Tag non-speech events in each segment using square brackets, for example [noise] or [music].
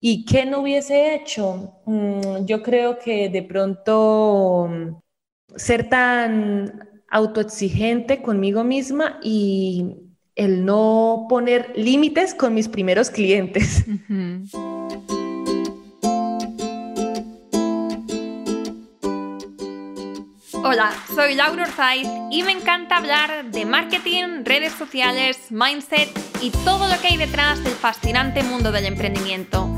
¿Y qué no hubiese hecho? Mm, yo creo que de pronto mm, ser tan autoexigente conmigo misma y el no poner límites con mis primeros clientes. [laughs] Hola, soy Laura Orzaiz y me encanta hablar de marketing, redes sociales, mindset y todo lo que hay detrás del fascinante mundo del emprendimiento.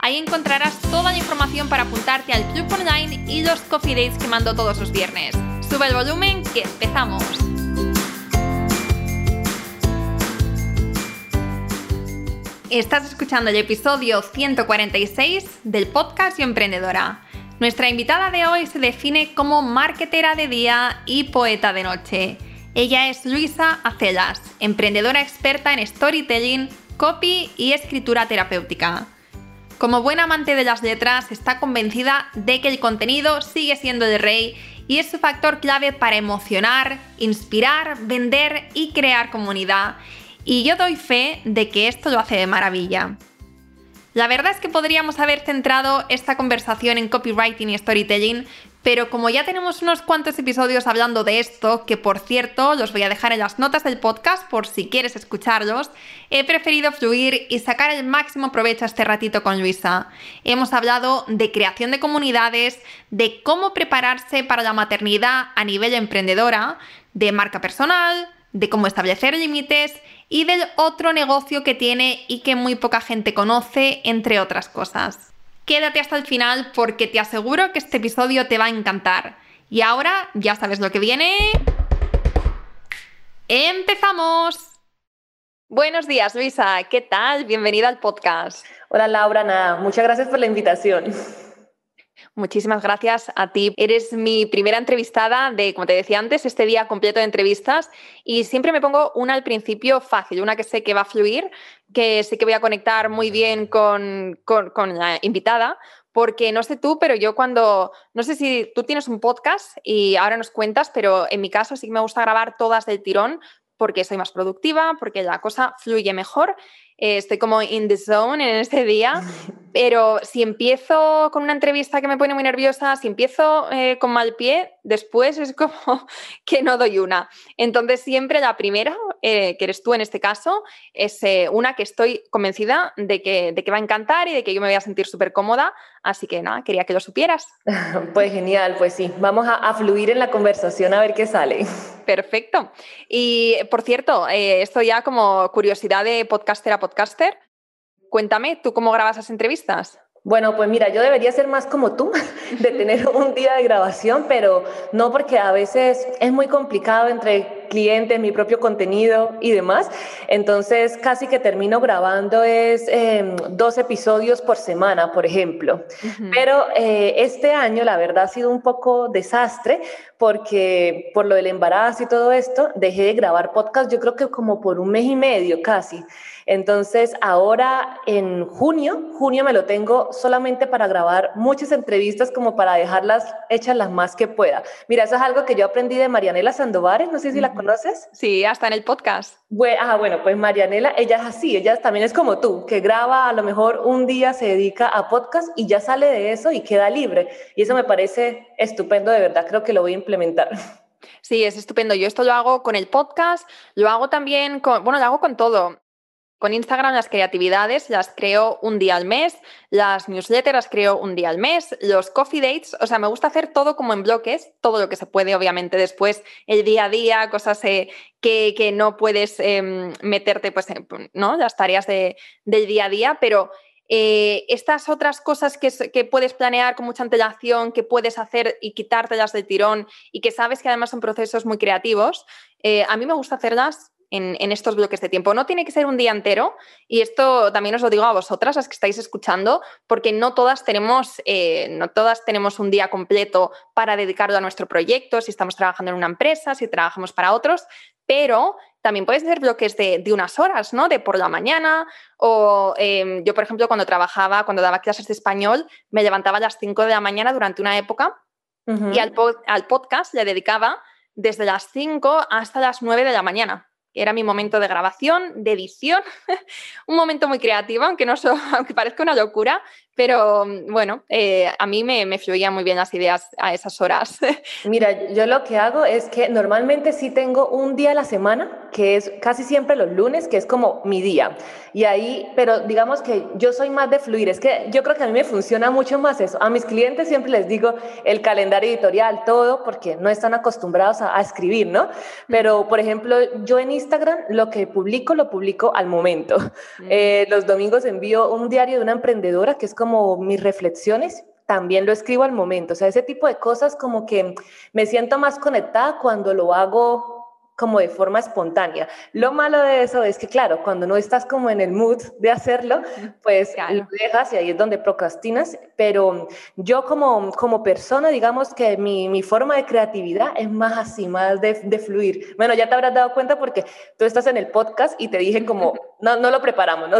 Ahí encontrarás toda la información para apuntarte al club online y los coffee dates que mando todos los viernes. Sube el volumen que empezamos. Estás escuchando el episodio 146 del podcast Yo Emprendedora. Nuestra invitada de hoy se define como marketera de día y poeta de noche. Ella es Luisa Acelas, emprendedora experta en storytelling, copy y escritura terapéutica. Como buena amante de las letras, está convencida de que el contenido sigue siendo de rey y es su factor clave para emocionar, inspirar, vender y crear comunidad. Y yo doy fe de que esto lo hace de maravilla. La verdad es que podríamos haber centrado esta conversación en copywriting y storytelling, pero como ya tenemos unos cuantos episodios hablando de esto, que por cierto los voy a dejar en las notas del podcast por si quieres escucharlos, he preferido fluir y sacar el máximo provecho a este ratito con Luisa. Hemos hablado de creación de comunidades, de cómo prepararse para la maternidad a nivel emprendedora, de marca personal, de cómo establecer límites y del otro negocio que tiene y que muy poca gente conoce, entre otras cosas. Quédate hasta el final porque te aseguro que este episodio te va a encantar. Y ahora ya sabes lo que viene. ¡Empezamos! Buenos días, Luisa. ¿Qué tal? Bienvenida al podcast. Hola, Laura. Nada, muchas gracias por la invitación. Muchísimas gracias a ti. Eres mi primera entrevistada de, como te decía antes, este día completo de entrevistas y siempre me pongo una al principio fácil, una que sé que va a fluir, que sé que voy a conectar muy bien con, con, la invitada, porque no sé tú, pero yo cuando, no sé si tú tienes un podcast y ahora nos cuentas, pero en mi caso sí que me gusta grabar todas del tirón porque soy más productiva, porque la cosa fluye mejor eh, estoy como in the zone en este día, [laughs] pero si empiezo con una entrevista que me pone muy nerviosa, si empiezo eh, con mal pie, después es como [laughs] que no doy una. Entonces siempre la primera, eh, que eres tú en este caso, es una que estoy convencida de que, de que va a encantar y de que yo me voy a sentir súper cómoda, así que nada, quería que lo supieras. [laughs] Pues genial, pues sí, vamos a, a fluir en la conversación a ver qué sale. [laughs] Perfecto. Y por cierto, esto ya como curiosidad de podcaster a podcaster. Cuéntame, ¿tú cómo grabas las entrevistas? Bueno, pues mira, yo debería ser más como tú, [laughs] de tener [laughs] un día de grabación, pero no porque a veces es muy complicado entre clientes, mi propio contenido y demás. Entonces, casi que termino grabando es em, dos episodios por semana, por ejemplo. Pero eh, este año, la verdad, ha sido un poco desastre porque por lo del embarazo y todo esto, dejé de grabar podcast, yo creo que como por un mes y medio casi. Entonces, ahora en junio, junio me lo tengo solamente para grabar muchas entrevistas como para dejarlas hechas las más que pueda. Mira, eso es algo que yo aprendí de Marianela Sandovares, no sé si la conoces. Sí, hasta en el podcast. Bueno, ah, bueno, pues Marianela, ella es así, ella también es como tú, que graba a lo mejor un día, se dedica a podcast y ya sale de eso y queda libre. Y eso me parece estupendo, de verdad, creo que lo voy a implementar. Sí, es estupendo. Yo esto lo hago con el podcast, lo hago también con, bueno, lo hago con todo. Con Instagram las creatividades las creo un día al mes, las newsletters las creo un día al mes, los coffee dates, o sea, me gusta hacer todo como en bloques, todo lo que se puede, obviamente, después el día a día, cosas eh, que, no puedes em, meterte, pues, ¿no? Las tareas del día a día, pero eh, estas otras cosas que, que, puedes planear con mucha antelación, que puedes hacer y quitártelas del tirón y que sabes que además son procesos muy creativos, eh, a mí me gusta hacerlas en, estos bloques de tiempo. No tiene que ser un día entero, y esto también os lo digo a vosotras, las que estáis escuchando, porque no todas tenemos, eh, no todas tenemos un día completo para dedicarlo a nuestro proyecto, si estamos trabajando en una empresa, si trabajamos para otros, pero también puedes hacer bloques de, unas horas, ¿no? De por la mañana. O em, yo, por ejemplo, cuando trabajaba, cuando daba clases de español, me levantaba a las 5 de la mañana durante una época y al, al podcast le dedicaba desde las 5 hasta las 9 de la mañana era mi momento de grabación, de edición, [laughs] un momento muy creativo, aunque, no [laughs] aunque parezca una locura, pero mm, bueno, eh, a mí me, me, fluían muy bien las ideas a esas horas. [laughs] Mira, yo lo que hago es que normalmente sí tengo un día a la semana, que es casi siempre los lunes, que es como mi día. Y ahí, pero digamos que yo soy más de fluir, es que yo creo que a mí me funciona mucho más eso. A mis clientes siempre les digo el calendario editorial, todo, porque no están acostumbrados a, escribir, ¿no? Pero, por ejemplo, yo en Instagram lo que publico, lo publico al momento. Eh, los domingos envío un diario de una emprendedora que es como como mis reflexiones, también lo escribo al momento. O sea, ese tipo de cosas como que me siento más conectada cuando lo hago como de forma espontánea. Lo malo de eso es que, claro, cuando no estás como en el mood de hacerlo, pues lo dejas y ahí es donde procrastinas. Pero yo como, como persona, digamos que mi, mi forma de creatividad es más así, más de, de, fluir. Bueno, ya te habrás dado cuenta porque tú estás en el podcast y te dije como, [laughs] no, no lo preparamos, ¿no?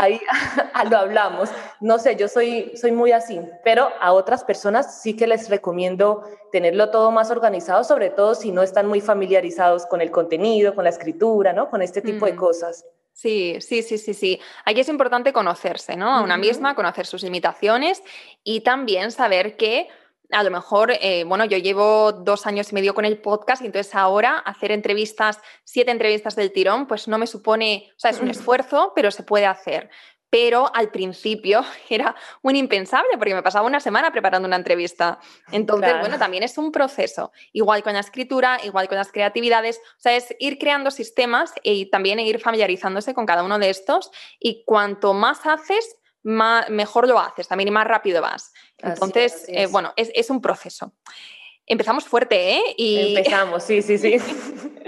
ahí [laughs] lo hablamos. No sé, yo soy, soy muy así, pero a otras personas sí que les recomiendo tenerlo todo más organizado, sobre todo si no están muy familiarizados con el contenido, con la escritura, ¿no? Con este tipo de cosas. Sí, sí, sí, sí, sí. Aquí es importante conocerse, ¿no? A una misma, conocer sus limitaciones y también saber que a lo mejor, eh, bueno, yo llevo dos años y medio con el podcast y entonces ahora hacer entrevistas, siete entrevistas del tirón, pues no me supone, o sea, es un esfuerzo, pero se puede hacer pero al principio [laughs] era un impensable porque me pasaba una semana preparando una entrevista. Entonces, bueno, también es un proceso. Igual con la escritura, igual con las creatividades, o sea, es ir creando sistemas y también ir familiarizándose con cada uno de estos y cuanto más haces, mejor lo haces, también y más rápido vas. Entonces, eh, bueno, es, es, un proceso. Empezamos fuerte, ¿eh? Y... Empezamos, sí, sí, sí. [laughs]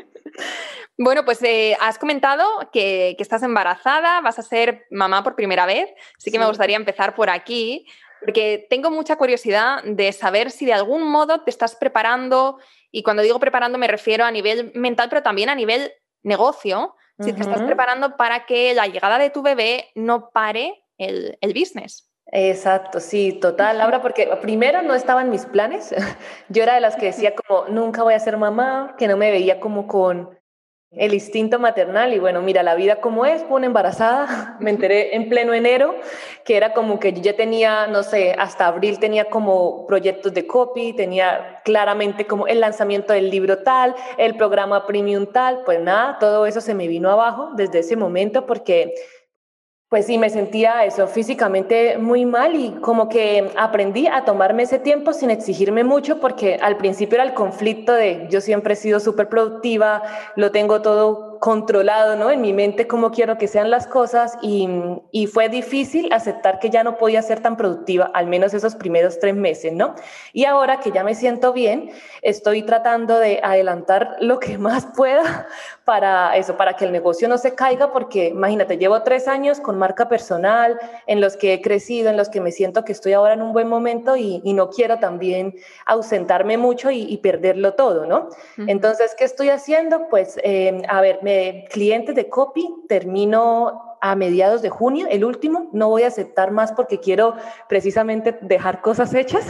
Bueno, pues eh, has comentado que, estás embarazada, vas a ser mamá por primera vez, así que me gustaría empezar por aquí, porque tengo mucha curiosidad de saber si de algún modo te estás preparando, y cuando digo preparando me refiero a nivel mental, pero también a nivel negocio, si te estás preparando para que la llegada de tu bebé no pare el, el business. Exacto, sí, total, Laura, porque primero no estaban mis planes. [laughs] Yo era de las que decía como, nunca voy a ser mamá, que no me veía como con el instinto maternal y bueno, mira la vida como es, una embarazada, [laughs] me enteré en pleno enero, que era como que yo ya tenía, no sé, hasta abril tenía como proyectos de copy, tenía claramente como el lanzamiento del libro tal, el programa premium tal, pues nada, todo eso se me vino abajo desde ese momento porque pues sí, me sentía eso físicamente muy mal y como que aprendí a tomarme ese tiempo sin exigirme mucho porque al principio era el conflicto de yo siempre he sido súper productiva, lo tengo todo controlado, ¿no? En mi mente cómo quiero que sean las cosas y, y, fue difícil aceptar que ya no podía ser tan productiva, al menos esos primeros tres meses, ¿no? Y ahora que ya me siento bien, estoy tratando de adelantar lo que [laughs] más pueda para eso, para que el negocio no se caiga, porque imagínate, llevo tres años con marca personal, en los que he crecido, en los que me siento que estoy ahora en un buen momento y, y no quiero también ausentarme mucho y, y perderlo todo, ¿no? Entonces, ¿qué estoy haciendo? Pues, eh, a ver, clientes de copy termino a mediados de junio, el último, no voy a aceptar más porque quiero precisamente dejar cosas hechas.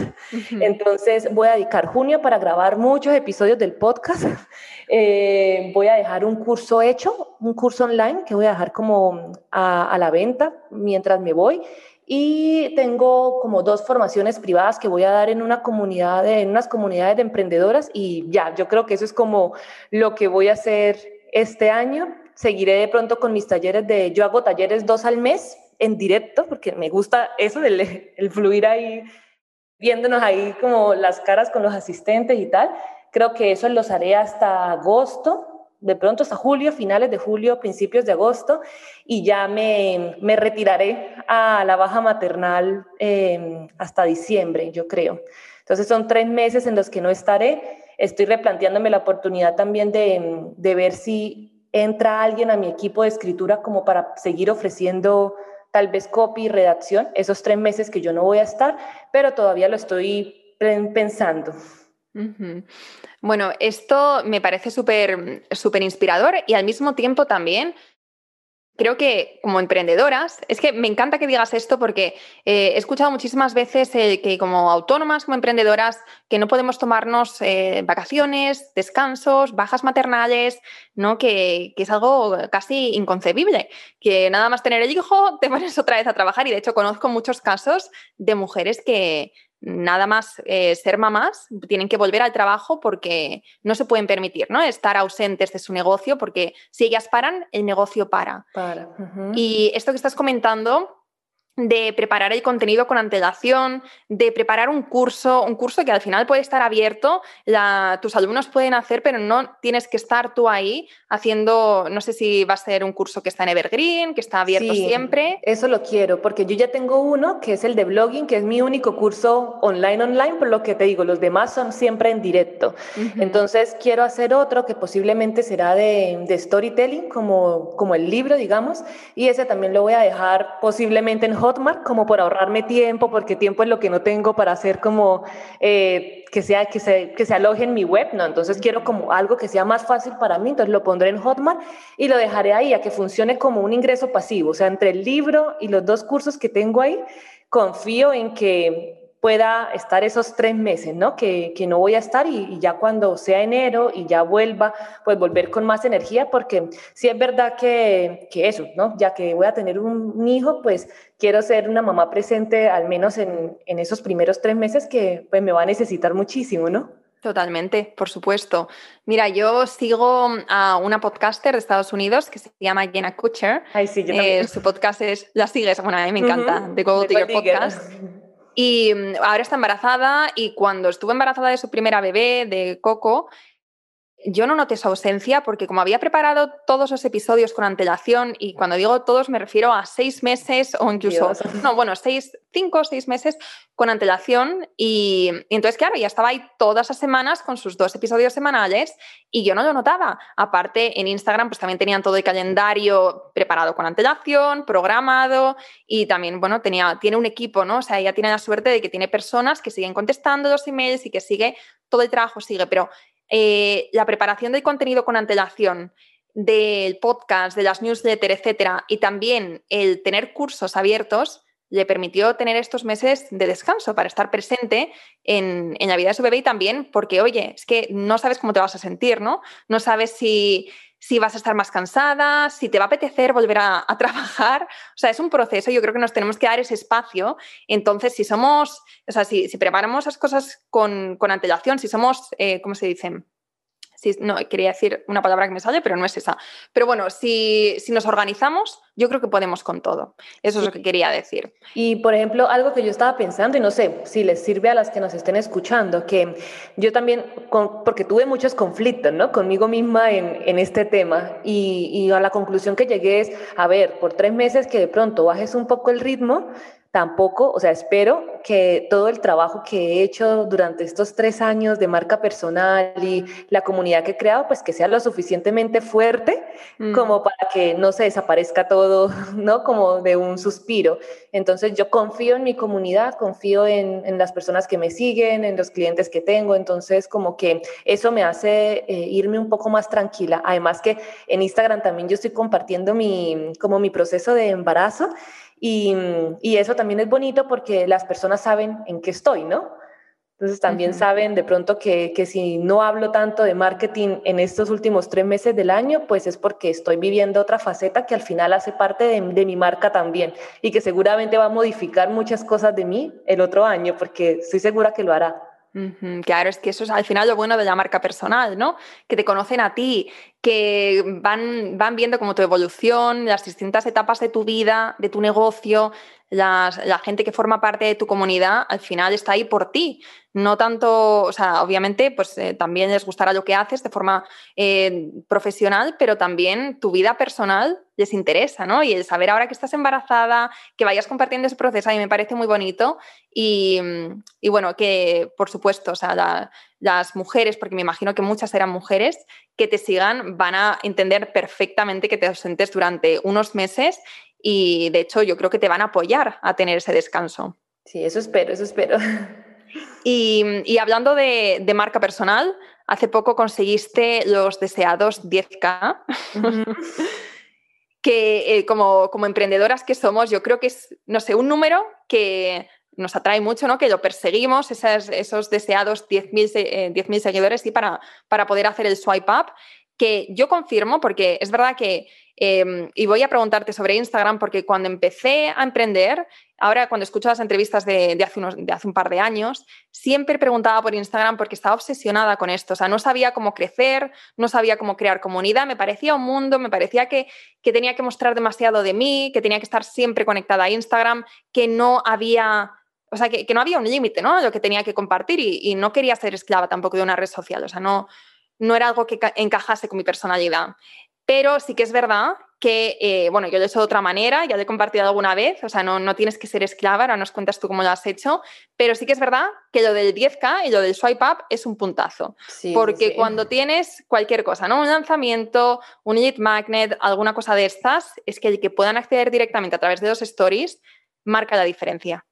Entonces voy a dedicar junio para grabar muchos episodios del podcast. [laughs] Eh, voy a dejar un curso hecho, un curso online que voy a dejar como a, la venta mientras me voy. Y tengo como dos formaciones privadas que voy a dar en una comunidad, en unas comunidades de emprendedoras y ya, yo creo que eso es como lo que voy a hacer este año seguiré de pronto con mis talleres de, yo hago talleres dos al mes en directo, porque me gusta eso del el fluir ahí, viéndonos ahí como las caras con los asistentes y tal. Creo que eso los haré hasta agosto, de pronto hasta julio, finales de julio, principios de agosto, y ya me, me retiraré a la baja maternal em, hasta diciembre, yo creo. Entonces son tres meses en los que no estaré estoy replanteándome la oportunidad también de, de ver si entra alguien a mi equipo de escritura como para seguir ofreciendo tal vez copy, redacción, esos tres meses que yo no voy a estar, pero todavía lo estoy pensando. Bueno, esto me parece súper súper inspirador y al mismo tiempo también creo que como emprendedoras, es que me encanta que digas esto porque eh, he escuchado muchísimas veces que como autónomas, como emprendedoras, que no podemos tomarnos eh, vacaciones, descansos, bajas maternales, ¿no? Que, que, es algo casi inconcebible, que nada más tener el hijo te pones otra vez a trabajar y de hecho conozco muchos casos de mujeres que nada más eh, ser mamás, tienen que volver al trabajo porque no se pueden permitir ¿no? estar ausentes de su negocio, porque si ellas paran, el negocio para. para. Y esto que estás comentando de preparar el contenido con antelación, de preparar un curso, un curso que al final puede estar abierto, tus alumnos pueden hacer, pero no tienes que estar tú ahí haciendo, no sé si va a ser un curso que está en Evergreen, que está abierto siempre. Eso lo quiero, porque yo ya tengo uno que es el de blogging, que es mi único curso online, online, por lo que te digo, los demás son siempre en directo. Entonces quiero hacer otro que posiblemente será de, de storytelling, como, como el libro, digamos, y ese también lo voy a dejar posiblemente en Hotmart como por ahorrarme tiempo, porque tiempo es lo que no tengo para hacer como eh, que, sea, que, se, que se aloje en mi web, ¿no? Entonces quiero como algo que sea más fácil para mí, entonces lo pondré en Hotmart y lo dejaré ahí a que funcione como un ingreso pasivo, o sea, entre el libro y los dos cursos que tengo ahí, confío en que pueda estar esos tres meses, ¿no? Que, que no voy a estar y, ya cuando sea enero y ya vuelva, pues volver con más energía, porque sí es verdad que, que eso, ¿no? Ya que voy a tener un, hijo, pues quiero ser una mamá presente al menos en, en, esos primeros tres meses que pues me va a necesitar muchísimo, ¿no? Totalmente, por supuesto. Mira, yo sigo a una podcaster de Estados Unidos que se llama Jenna Kutcher. Ay, sí, yo eh, su podcast es, la sigues, bueno, a mí me encanta, The Go Digger Podcast. Y mm, ahora está embarazada y cuando estuvo embarazada de su primera bebé, de Coco, yo no noté su ausencia porque como había preparado todos los episodios con antelación, y cuando digo todos me refiero a seis meses o incluso, no, bueno, seis, cinco o seis meses con antelación, y, entonces, claro, ya estaba ahí todas las semanas con sus dos episodios semanales y yo no lo notaba. Aparte, en Instagram pues también tenían todo el calendario preparado con antelación, programado, y también, bueno, tenía, tiene un equipo, ¿no? O sea, ella tiene la suerte de que tiene personas que siguen contestando los emails y que sigue, todo el trabajo sigue, pero eh, la preparación del contenido con antelación, del podcast, de las newsletters, etcétera, y también el tener cursos abiertos, le permitió tener estos meses de descanso para estar presente en, la vida de su bebé y también porque, oye, es que no sabes cómo te vas a sentir, ¿no? No sabes si, si vas a estar más cansada, si te va a apetecer volver a, trabajar. O sea, es un proceso, yo creo que nos tenemos que dar ese espacio. Entonces, si somos, o sea, si, preparamos las cosas con, con antelación, si somos, eh, ¿cómo se dice? no, quería decir una palabra que me sale, pero no es esa. Pero bueno, si, nos organizamos, yo creo que podemos con todo. Eso es lo que quería decir. Y por ejemplo, algo que yo estaba pensando, y no sé si les sirve a las que nos estén escuchando, que yo también, porque tuve muchos conflictos ¿no? conmigo misma en, este tema, y, y a la conclusión que llegué es, a ver, por tres meses que de pronto bajes un poco el ritmo, tampoco, o sea, espero que todo el trabajo que he hecho durante estos tres años de marca personal y la comunidad que he creado, pues que sea lo suficientemente fuerte mm. como para que no se desaparezca todo, [laughs] ¿no? Como de un suspiro. Entonces yo confío en mi comunidad, confío en, en las personas que me siguen, en los clientes que tengo, entonces como que eso me hace eh, irme un poco más tranquila. Además que en Instagram también yo estoy compartiendo mi, como mi proceso de embarazo y, y, eso también es bonito porque las personas saben en qué estoy, ¿no? Entonces también saben de pronto que, que, si no hablo tanto de marketing en estos últimos tres meses del año, pues es porque estoy viviendo otra faceta que al final hace parte de, de mi marca también y que seguramente va a modificar muchas cosas de mí el otro año, porque estoy segura que lo hará. Claro, es que eso es al final lo bueno de la marca personal, ¿no? Que te conocen a ti, que van, van viendo como tu evolución, las distintas etapas de tu vida, de tu negocio, la gente que forma parte de tu comunidad al final está ahí por ti. No tanto, o sea, obviamente, pues eh, también les gustará lo que haces de forma eh, profesional, pero también tu vida personal les interesa, ¿no? Y el saber ahora que estás embarazada, que vayas compartiendo ese proceso, a mí me parece muy bonito. Y, y bueno, que por supuesto, o sea, las mujeres, porque me imagino que muchas eran mujeres, que te sigan van a entender perfectamente que te ausentes durante unos meses y de hecho yo creo que te van a apoyar a tener ese descanso. Sí, eso espero, eso espero. Y, hablando de, marca personal, hace poco conseguiste los deseados 10K. [laughs] que eh, como, como, emprendedoras que somos, yo creo que es, no sé, un número que nos atrae mucho, ¿no? Que lo perseguimos, esos, deseados 10.000 eh, seguidores, y para, poder hacer el swipe up, que yo confirmo, porque es verdad que Em, y voy a preguntarte sobre Instagram porque cuando empecé a emprender, ahora cuando escucho las entrevistas de, hace de, hace un par de años, siempre preguntaba por Instagram porque estaba obsesionada con esto. O sea, no sabía cómo crecer, no sabía cómo crear comunidad, me parecía un mundo, me parecía que, que tenía que mostrar demasiado de mí, que tenía que estar siempre conectada a Instagram, que no había... O sea, que, no había un límite, ¿no? Lo que tenía que compartir y, y, no quería ser esclava tampoco de una red social. O sea, no, no era algo que encajase con mi personalidad. Pero sí que es verdad que, eh, bueno, yo lo he hecho de otra manera, ya lo he compartido alguna vez, o sea, no, no, tienes que ser esclava, ahora nos cuentas tú cómo lo has hecho, pero sí que es verdad que lo del 10K y lo del swipe up es un puntazo, porque cuando tienes cualquier cosa, ¿no? Un lanzamiento, un lead magnet, alguna cosa de estas, es que el que puedan acceder directamente a través de los stories marca la diferencia.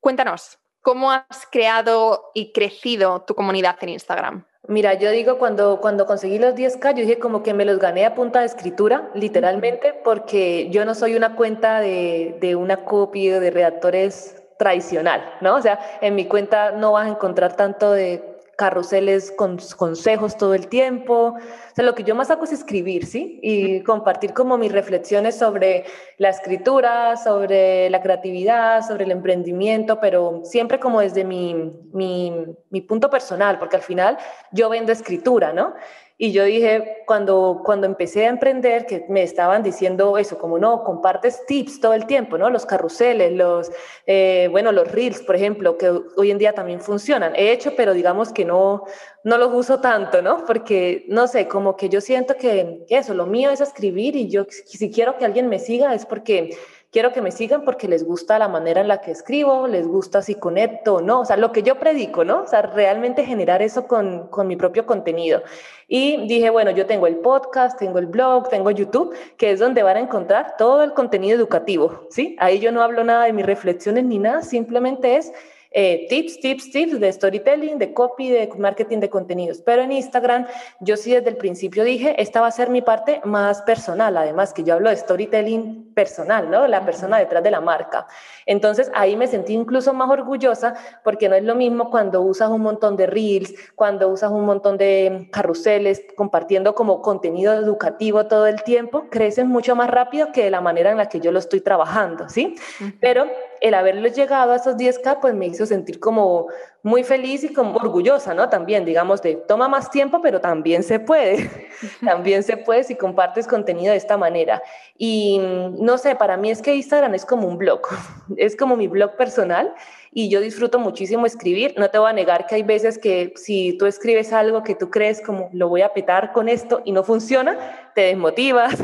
Cuéntanos, ¿cómo has creado y crecido tu comunidad en Instagram? Mira, yo digo, cuando, cuando conseguí los 10K, yo dije como que me los gané a punta de escritura, literalmente, porque yo no soy una cuenta de, de una copia de redactores tradicional, ¿no? O sea, en mi cuenta no vas a encontrar tanto de carruseles con consejos todo el tiempo. O sea, lo que yo más hago es escribir, ¿sí? Y compartir como mis reflexiones sobre la escritura, sobre la creatividad, sobre el emprendimiento, pero siempre como desde mi, mi, mi punto personal, porque al final yo vendo escritura, ¿no? Y yo dije, cuando, cuando empecé a emprender, que me estaban diciendo eso, como no, compartes tips todo el tiempo, ¿no? Los carruseles, los, eh, bueno, los reels, por ejemplo, que hoy en día también funcionan. He hecho, pero digamos que no, no los uso tanto, ¿no? Porque, no sé, como que yo siento que, eso, lo mío es escribir y yo si quiero que alguien me siga es porque quiero que me sigan porque les gusta la manera en la que escribo, les gusta si conecto o no, o sea, lo que yo predico, ¿no? O sea, realmente generar eso con, con mi propio contenido. Y dije, bueno, yo tengo el podcast, tengo el blog, tengo YouTube, que es donde van a encontrar todo el contenido educativo, ¿sí? Ahí yo no hablo nada de mis reflexiones ni nada, simplemente es eh, tips, tips, tips de storytelling, de copy, de marketing de contenidos. Pero en Instagram yo sí desde el principio dije, esta va a ser mi parte más personal, además que yo hablo de storytelling personal, ¿no? La persona detrás de la marca. Entonces ahí me sentí incluso más orgullosa porque no es lo mismo cuando usas un montón de reels, cuando usas un montón de carruseles, compartiendo como contenido educativo todo el tiempo, creces mucho más rápido que de la manera en la que yo lo estoy trabajando, ¿sí? Pero el haberlo llegado a esos 10K, pues me hizo sentir como muy feliz y como orgullosa, ¿no? También, digamos, de toma más tiempo, pero también se puede, [laughs] también se puede si compartes contenido de esta manera. Y no sé, para mí es que Instagram es como un blog, [laughs] es como mi blog personal y yo disfruto muchísimo escribir. No te voy a negar que hay veces que si tú escribes algo que tú crees como lo voy a petar con esto y no funciona, te desmotivas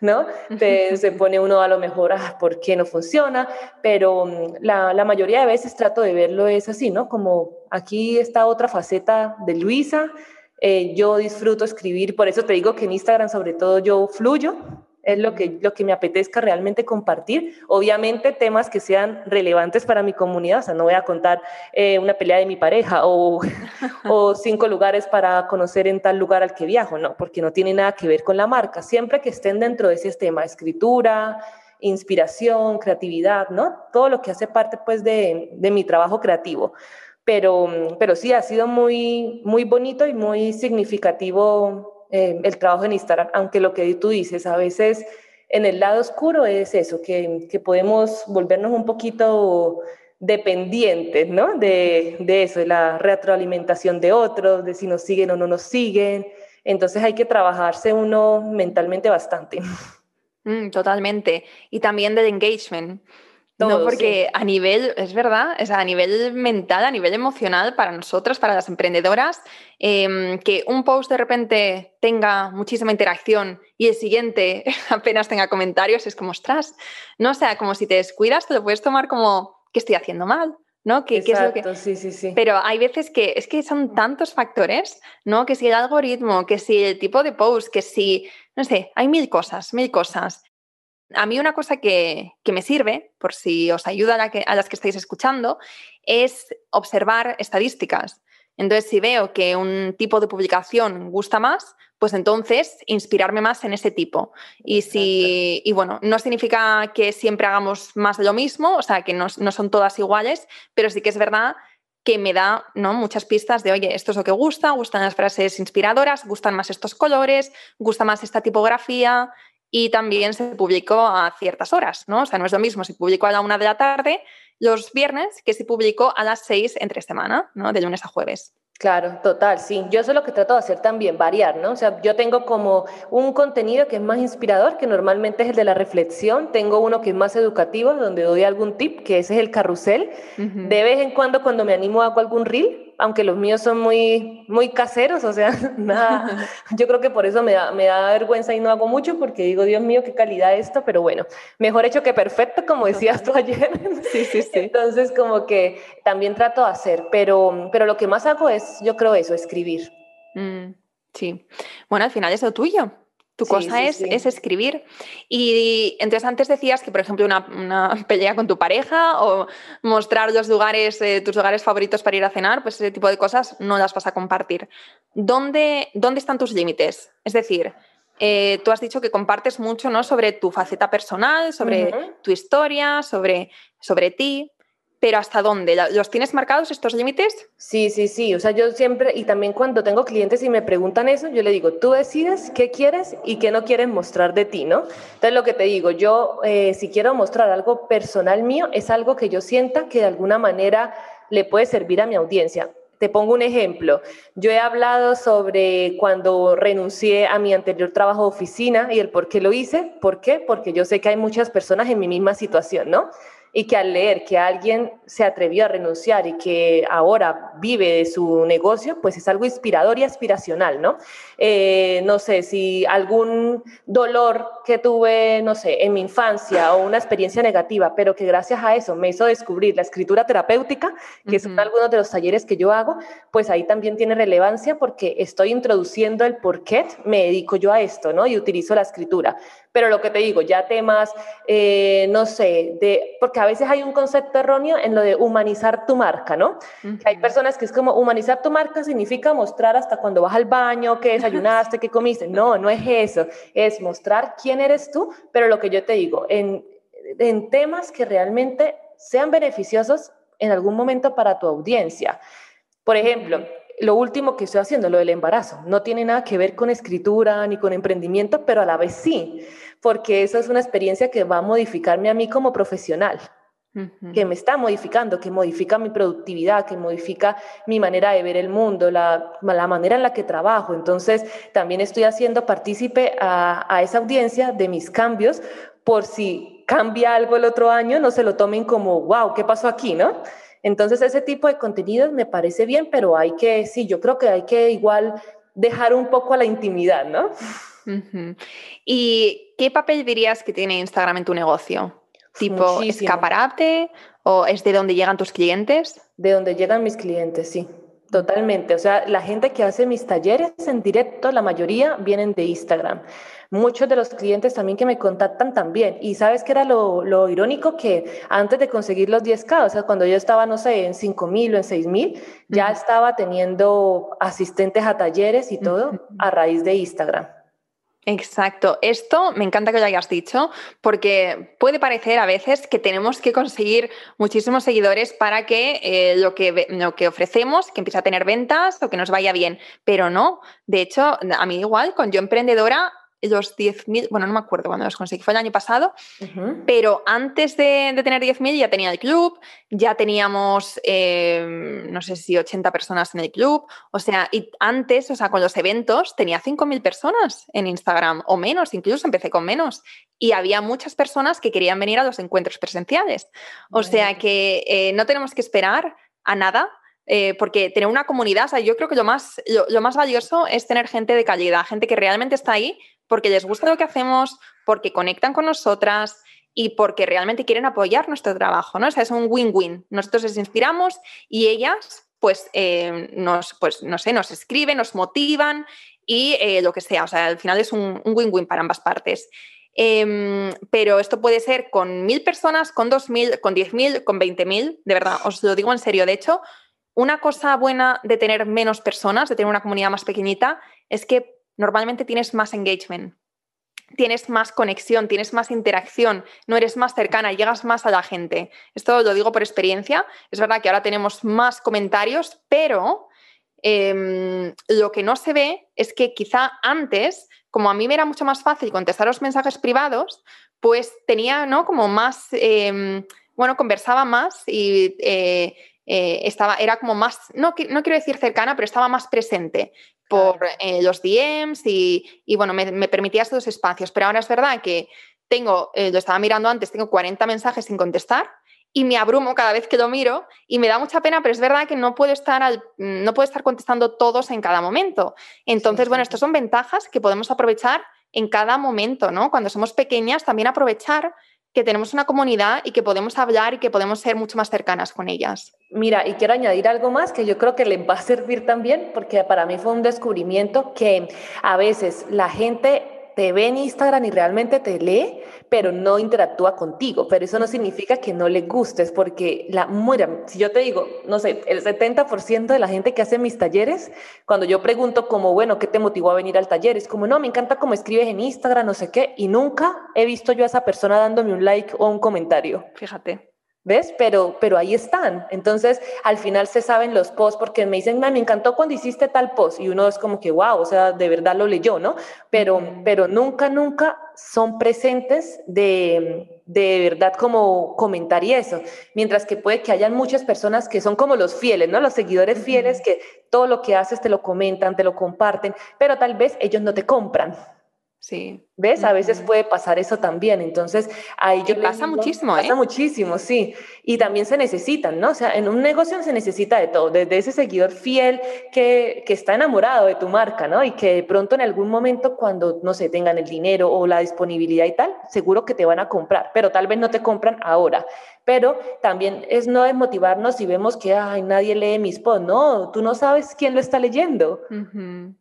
¿no? se pone uno a lo mejor, ah, ¿por qué no funciona? Pero mm, la, la, mayoría de veces trato de verlo es así, ¿no? Como aquí está otra faceta de Luisa, eh, yo disfruto escribir, por eso te digo que en Instagram sobre todo yo fluyo, es lo que, lo que me apetezca realmente compartir. Obviamente temas que sean relevantes para mi comunidad, o sea, no voy a contar eh, una pelea de mi pareja o, [laughs] o cinco lugares para conocer en tal lugar al que viajo, no, porque no tiene nada que ver con la marca. Siempre que estén dentro de ese tema, escritura, inspiración, creatividad, ¿no? Todo lo que hace parte pues de, de mi trabajo creativo. Pero, pero sí, ha sido muy, muy bonito y muy significativo eh, el trabajo en Instagram, aunque lo que tú dices, a veces en el lado oscuro es eso, que, que podemos volvernos un poquito dependientes, ¿no? De, de, eso, de la retroalimentación de otros, de si nos siguen o no nos siguen. Entonces hay que trabajarse uno mentalmente bastante. Mm, totalmente. Y también del engagement no, porque a nivel, es verdad, es a nivel mental, a nivel emocional, para nosotras, para las emprendedoras, em, que un post de repente tenga muchísima interacción y el siguiente [laughs] apenas tenga comentarios, es como, ostras, no o sea, como si te descuidas, te lo puedes tomar como, ¿qué estoy haciendo mal? ¿no? Que, Exacto, sí, sí, sí. Pero hay veces que es que son tantos factores, ¿no? Que si el algoritmo, que si el tipo de post, que si, no sé, hay mil cosas, mil cosas. A mí una cosa que, me sirve, por si os ayuda a, a las que estáis escuchando, es observar estadísticas. Entonces, si veo que un tipo de publicación gusta más, pues entonces inspirarme más en ese tipo. Y si, y bueno, no significa que siempre hagamos más de lo mismo, o sea, que no, son todas iguales, pero sí que es verdad que me da ¿no? muchas pistas de, oye, esto es lo que gusta, gustan las frases inspiradoras, gustan más estos colores, gusta más esta tipografía y también se publicó a ciertas horas, ¿no? O sea, no es lo mismo si publico a la una de la tarde los viernes que si publico a las seis entre semana, ¿no? De lunes a jueves. Claro, total, sí. Yo eso es lo que trato de hacer también, variar, ¿no? O sea, yo tengo como un contenido que es más inspirador, que normalmente es el de la reflexión. Tengo uno que es más educativo, donde doy algún tip, que ese es el carrusel. De vez en cuando, cuando me animo, hago algún reel aunque los míos son muy, muy caseros, o sea, [laughs] nada, yo creo que por eso me da, me da vergüenza y no hago mucho, porque digo, Dios mío, qué calidad esto, pero bueno, mejor hecho que perfecto, como decías tú ayer. [laughs] Sí, sí, sí. Entonces, como que también trato de hacer, pero, pero lo que más hago es, yo creo eso, escribir. Mm, sí. Bueno, al final es lo tuyo. Tu cosa es, es, escribir. Y entonces antes decías que, por ejemplo, una, [laughs] pelea con tu pareja o mostrar los lugares, eh, tus lugares favoritos para ir a cenar, pues ese tipo de cosas no las vas a compartir. ¿Dónde, dónde están tus límites? Es decir, eh, tú has dicho que compartes mucho ¿no? sobre tu faceta personal, sobre tu historia, sobre, sobre ti pero ¿hasta dónde? ¿Los tienes marcados estos límites? Sí, sí, sí. O sea, yo siempre, y también cuando tengo clientes y me preguntan eso, yo le digo, tú decides qué quieres y qué no quieres mostrar de ti, ¿no? Entonces, lo que te digo, yo eh, si quiero mostrar algo personal mío, es algo que yo sienta que de alguna manera le puede servir a mi audiencia. Te pongo un ejemplo. Yo he hablado sobre cuando renuncié a mi anterior trabajo de oficina y el por qué lo hice. ¿Por qué? Porque yo sé que hay muchas personas en mi misma situación, ¿no? Y que al leer que alguien se atrevió a renunciar y que ahora vive de su negocio, pues es algo inspirador y aspiracional, ¿no? Eh, no sé, si algún dolor que tuve, no sé, en mi infancia o una experiencia negativa, pero que gracias a eso me hizo descubrir la escritura terapéutica, que son algunos de los talleres que yo hago, pues ahí también tiene relevancia porque estoy introduciendo el por qué me dedico yo a esto, ¿no? Y utilizo la escritura. Pero lo que te digo, ya temas, eh, no sé, de, porque a veces hay un concepto erróneo en lo de humanizar tu marca, ¿no? hay personas que es como humanizar tu marca significa mostrar hasta cuando vas al baño, qué [laughs] desayunaste, qué comiste. No, no es eso. Es mostrar quién eres tú, pero lo que yo te digo, en, en temas que realmente sean beneficiosos en algún momento para tu audiencia. Por ejemplo, lo último que estoy haciendo, lo del embarazo, no tiene nada que ver con escritura ni con emprendimiento, pero a la vez sí, porque eso es una experiencia que va a modificarme a mí como profesional, que me está modificando, que modifica mi productividad, que modifica mi manera de ver el mundo, la, manera en la que trabajo. Entonces, también estoy haciendo partícipe a, a esa audiencia de mis cambios por si cambia algo el otro año, no se lo tomen como, wow, ¿qué pasó aquí? ¿no? Entonces ese tipo de contenidos me parece bien, pero hay que, sí, yo creo que hay que igual dejar un poco a la intimidad, ¿no? ¿Y qué papel dirías que tiene Instagram en tu negocio? ¿Tipo escaparate o es de donde llegan tus clientes? De donde llegan mis clientes, sí. Totalmente. O sea, la gente que hace mis talleres en directo, la mayoría vienen de Instagram muchos de los clientes también que me contactan también. Y sabes que era lo, irónico que antes de conseguir los 10K, o sea, cuando yo estaba, no sé, en 5 mil o en 6 mil, ya estaba teniendo asistentes a talleres y todo a raíz de Instagram. Exacto. Esto me encanta que lo hayas dicho porque puede parecer a veces que tenemos que conseguir muchísimos seguidores para que, eh, lo, que lo que ofrecemos, que empiece a tener ventas o que nos vaya bien, pero no. De hecho, a mí igual, con Yo Emprendedora los 10.000, bueno, no me acuerdo cuándo los conseguí, fue el año pasado, pero antes de, tener 10.000 ya tenía el club, ya teníamos, eh, no sé si 80 personas en el club, o sea, y antes, o sea, con los eventos tenía 5.000 personas en Instagram o menos, incluso empecé con menos, y había muchas personas que querían venir a los encuentros presenciales. O sea que eh, no tenemos que esperar a nada. Eh, porque tener una comunidad, o sea, yo creo que lo más, lo más valioso es tener gente de calidad, gente que realmente está ahí porque les gusta lo que hacemos, porque conectan con nosotras y porque realmente quieren apoyar nuestro trabajo, ¿no? O sea, es un win-win. Nosotros les inspiramos y ellas, pues, eh, nos, pues, no sé, nos escriben, nos motivan y eh, lo que sea. O sea, al final es un win-win para ambas partes. Em, pero esto puede ser con mil personas, con dos mil, con diez mil, con veinte mil, de verdad, os lo digo en serio. De hecho, una cosa buena de tener menos personas, de tener una comunidad más pequeñita, es que normalmente tienes más engagement, tienes más conexión, tienes más interacción, no eres más cercana, llegas más a la gente. Esto lo digo por experiencia. Es verdad que ahora tenemos más comentarios, pero em, lo que no se ve es que quizá antes como a mí me era mucho más fácil contestar los mensajes privados, pues tenía, ¿no? Como más, em, bueno, conversaba más y eh, eh, estaba, era como más, no, no, quiero decir cercana, pero estaba más presente por eh, los DMs y, bueno, me, permitía estos espacios. Pero ahora es verdad que tengo, lo estaba mirando antes, tengo 40 mensajes sin contestar y me abrumo cada vez que lo miro y me da mucha pena, pero es verdad que no puedo estar, al, no puedo estar contestando todos en cada momento. Entonces, bueno, estas son ventajas que podemos aprovechar en cada momento, ¿no? Cuando somos pequeñas, también aprovechar que tenemos una comunidad y que podemos hablar y que podemos ser mucho más cercanas con ellas. Mira, y quiero añadir algo más que yo creo que les va a servir también, porque para mí fue un descubrimiento que a veces la gente te ve en Instagram y realmente te lee, pero no interactúa contigo. Pero eso no significa que no le gustes, porque la, mira, si yo te digo, no sé, el 70% de la gente que hace mis talleres, cuando yo pregunto como, bueno, ¿qué te motivó a venir al taller? Es como, no, me encanta cómo escribes en Instagram, no sé qué, y nunca he visto yo a esa persona dándome un like o un comentario. Fíjate. ¿Ves? Pero, pero ahí están. Entonces, al final se saben los posts porque me dicen, me encantó cuando hiciste tal post. Y uno es como que, wow, o sea, de verdad lo leyó, ¿no? Pero, pero nunca, nunca son presentes de, de verdad como comentar y eso. Mientras que puede que hayan muchas personas que son como los fieles, ¿no? Los seguidores fieles que todo lo que haces te lo comentan, te lo comparten, pero tal vez ellos no te compran. Sí. ¿Ves? A veces puede pasar eso también. Entonces, ahí yo... pasa muchísimo, ¿eh? Pasa muchísimo, sí. Y también se necesitan, ¿no? O sea, en un negocio se necesita de todo, desde ese seguidor fiel que, que está enamorado de tu marca, ¿no? Y que de pronto en algún momento cuando, no sé, tengan el dinero o la disponibilidad y tal, seguro que te van a comprar, pero tal vez no te compran ahora pero también es no desmotivarnos si vemos que ay, nadie lee mis posts. No, tú no sabes quién lo está leyendo.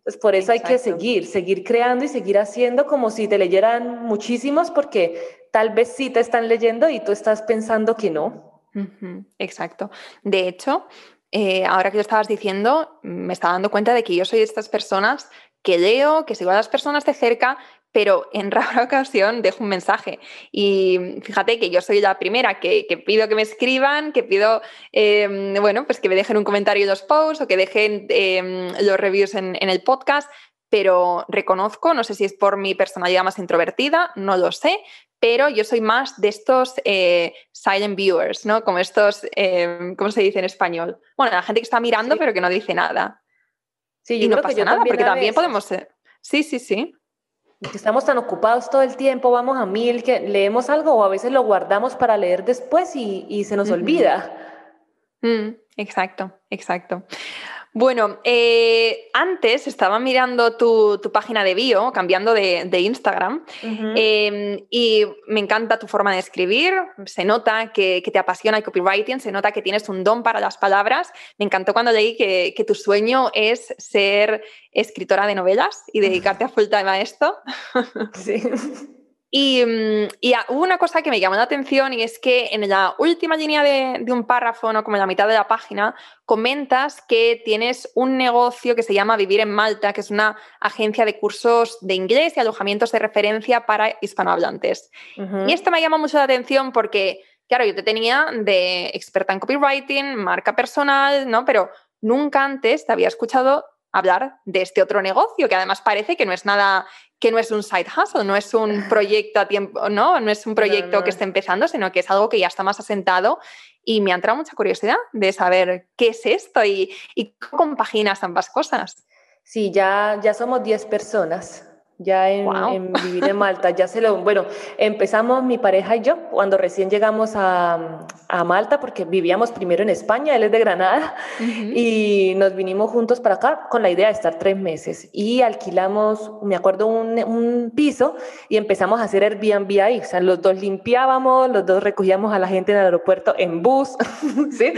Pues por eso hay que seguir, seguir creando y seguir haciendo como si te leyeran muchísimos, porque tal vez sí te están leyendo y tú estás pensando que no. Exacto. De hecho, eh, ahora que lo estabas diciendo, me estaba dando cuenta de que yo soy de estas personas que leo, que sigo a las personas de cerca, pero en [laughs] rara ocasión dejo un mensaje. Y fíjate que yo soy la primera que, pido que me escriban, que pido, em, bueno, pues que me dejen un comentario en los posts o que dejen em, los reviews en, el podcast, pero reconozco, no sé si es por mi personalidad más introvertida, no lo sé, pero yo soy más de estos eh, silent viewers, ¿no? Como estos, em, ¿cómo se dice en español? Bueno, la gente que está mirando pero que no dice nada. Sí, y no pasa nada, porque también podemos ser... Sí, sí, sí estamos tan ocupados todo el tiempo, vamos a mil, que leemos algo o a veces lo guardamos para leer después y, se nos olvida. Mm, exacto, exacto. Bueno, eh, antes estaba mirando tu, página de bio, cambiando de, Instagram, em, y me encanta tu forma de escribir, se nota que, te apasiona el copywriting, se nota que tienes un don para las palabras. Me encantó cuando leí que, que tu sueño es ser escritora de novelas y dedicarte a full time a esto. Sí. [laughs] Y, mm, hubo una cosa que me llamó la atención y es que en la última línea de, un párrafo, ¿no? como en la mitad de la página, comentas que tienes un negocio que se llama Vivir en Malta, que es una agencia de cursos de inglés y alojamientos de referencia para hispanohablantes. Y esto me llama mucho la atención porque, claro, yo te tenía de experta en copywriting, marca personal, ¿no? Pero nunca antes te había escuchado hablar de este otro negocio, que además parece que no es nada que no es un side hustle, no es un [laughs] proyecto a tiempo, no, no es un proyecto que esté empezando, sino que es algo que ya está más asentado y me ha entrado mucha curiosidad de saber qué es esto y, cómo compaginas ambas cosas. Sí, ya, ya somos 10 personas. Ya en, vivir en Malta. Ya se lo, bueno, empezamos mi pareja y yo cuando recién llegamos a, a Malta, porque vivíamos primero en España, él es de Granada, y nos vinimos juntos para acá con la idea de estar tres meses. Y alquilamos, me acuerdo, un, un piso y empezamos a hacer Airbnb ahí. O sea, los dos limpiábamos, los dos recogíamos a la gente en el aeropuerto en bus, [laughs] ¿sí?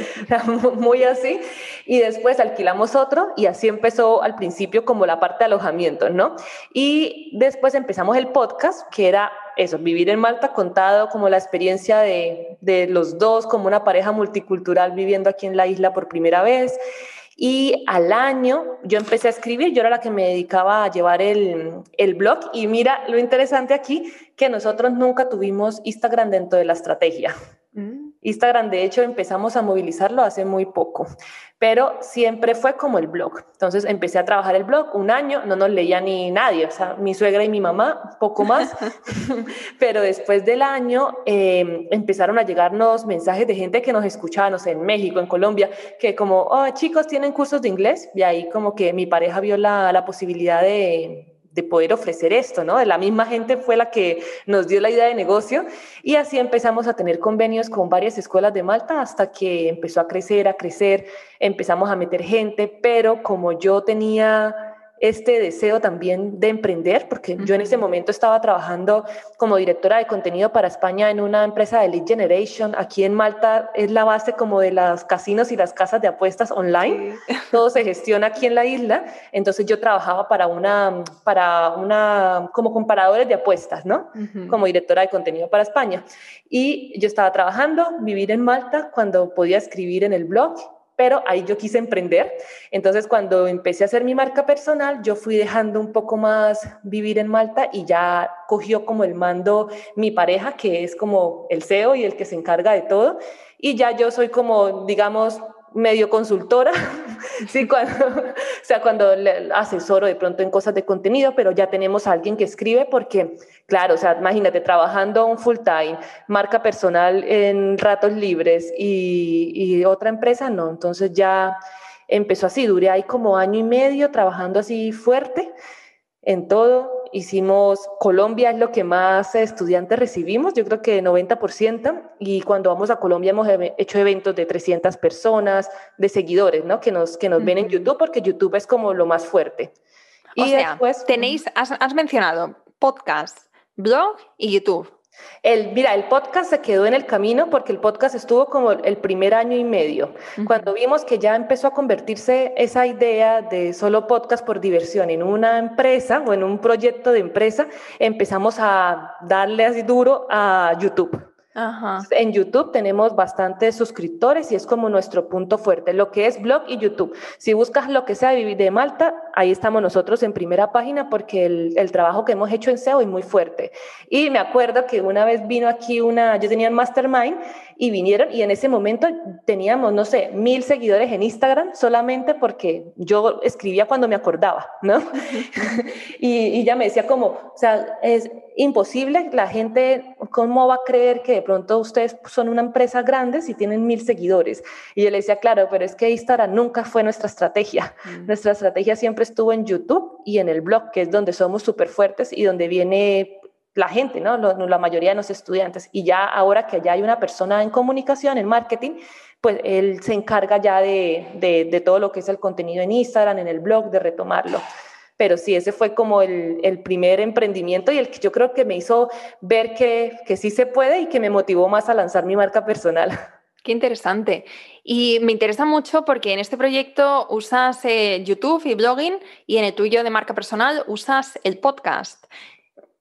muy así. Y después alquilamos otro y así empezó al principio como la parte de alojamiento, ¿no? Y después empezamos el podcast, que era eso, vivir en Malta contado como la experiencia de, de los dos, como una pareja multicultural viviendo aquí en la isla por primera vez. Y al año yo empecé a escribir, yo era la que me dedicaba a llevar el, el, blog. Y mira lo interesante aquí, que nosotros nunca tuvimos Instagram dentro de la estrategia. Instagram, de hecho, empezamos a movilizarlo hace muy poco, pero siempre fue como el blog. Entonces empecé a trabajar el blog un año, no nos leía ni nadie, o sea, mi suegra y mi mamá, poco más, [laughs] [laughs] pero después del año em, empezaron a llegarnos mensajes de gente que nos escuchaba, no sé, en México, en Colombia, que como, oh, chicos, tienen cursos de inglés, y ahí como que mi pareja vio la, la posibilidad de de poder ofrecer esto, ¿no? La misma gente fue la que nos dio la idea de negocio y así empezamos a tener convenios con varias escuelas de Malta hasta que empezó a crecer, a crecer, empezamos a meter gente, pero como yo tenía este deseo también de emprender, porque yo en ese momento estaba trabajando como directora de contenido para España en una empresa de lead generation. Aquí en Malta es la base como de los casinos y las casas de apuestas online. [laughs] Todo se gestiona aquí en la isla. Entonces yo trabajaba para una, para una, como comparadores de apuestas, ¿no? Como directora de contenido para España. Y yo estaba trabajando, vivir en Malta cuando podía escribir en el blog pero ahí yo quise emprender. Entonces, cuando empecé a hacer mi marca personal, yo fui dejando un poco más vivir en Malta y ya cogió como el mando mi pareja, que es como el CEO y el que se encarga de todo. Y ya yo soy como, digamos, medio consultora, [laughs] sí, cuando, o sea, cuando le asesoro de pronto en cosas de contenido, pero ya tenemos a alguien que escribe porque, claro, o sea, imagínate, trabajando un full time, marca personal en ratos libres y, y otra empresa, no, entonces ya empezó así, duré ahí como año y medio trabajando así fuerte en todo, hicimos, Colombia es lo que más estudiantes recibimos, yo creo que 90%, y cuando vamos a Colombia hemos hecho eventos de 300 personas, de seguidores, ¿no? Que nos, que nos ven en YouTube, porque YouTube es como lo más fuerte. O y sea, después, tenéis, has, has mencionado podcast, blog y YouTube. El, mira, el podcast se quedó en el camino porque el podcast estuvo como el primer año y medio. Cuando vimos que ya empezó a convertirse esa idea de solo podcast por diversión en una empresa o en un proyecto de empresa, empezamos a darle así duro a YouTube. En YouTube tenemos bastantes suscriptores y es como nuestro punto fuerte, lo que es blog y YouTube. Si buscas lo que sea de Vivir de Malta, ahí estamos nosotros en primera página porque el, el, trabajo que hemos hecho en SEO es muy fuerte. Y me acuerdo que una vez vino aquí una, yo tenía un mastermind y vinieron y en ese momento teníamos, no sé, mil seguidores en Instagram solamente porque yo escribía cuando me acordaba, ¿no? [laughs] y, y ya me decía como, o sea, es imposible, la gente, ¿cómo va a creer que pronto ustedes son una empresa grande si tienen mil seguidores? Y yo le decía, claro, pero es que Instagram nunca fue nuestra estrategia. Mm. Nuestra estrategia siempre estuvo en YouTube y en el blog, que es donde somos súper fuertes y donde viene la gente, ¿no? la mayoría de los estudiantes. Y ya ahora que ya hay una persona en comunicación, en marketing, pues él se encarga ya de, de, todo lo que es el contenido en Instagram, en el blog, de retomarlo. Pero sí, ese fue como el, el primer emprendimiento y el que yo creo que me hizo ver que, que sí se puede y que me motivó más a lanzar mi marca personal. [laughs] Qué interesante. Y me interesa mucho porque en este proyecto usas eh, YouTube y blogging y en el tuyo de marca personal usas el podcast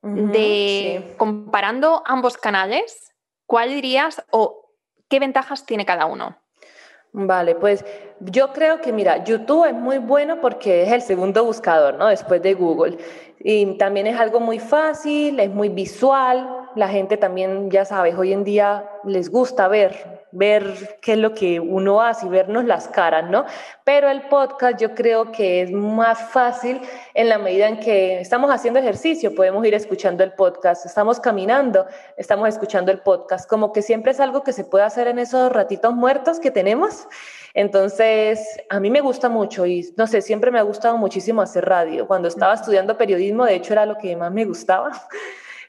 de comparando ambos canales, ¿cuál dirías o qué ventajas tiene cada uno? Vale, pues yo creo que, mira, YouTube es muy bueno porque es el segundo buscador, ¿no? Después de Google. Y también es algo muy fácil, es muy visual, la gente también, ya sabes, hoy en día les gusta ver, ver qué es lo que uno hace y vernos las caras, ¿no? Pero el podcast yo creo que es más fácil en la medida en que estamos haciendo ejercicio, podemos ir escuchando el podcast, estamos caminando, estamos escuchando el podcast, como que siempre es algo que se puede hacer en esos ratitos muertos que tenemos. Entonces, a mí me gusta mucho y no sé, siempre me ha gustado muchísimo hacer radio. Cuando estaba estudiando periodismo, de hecho, era lo que más me gustaba.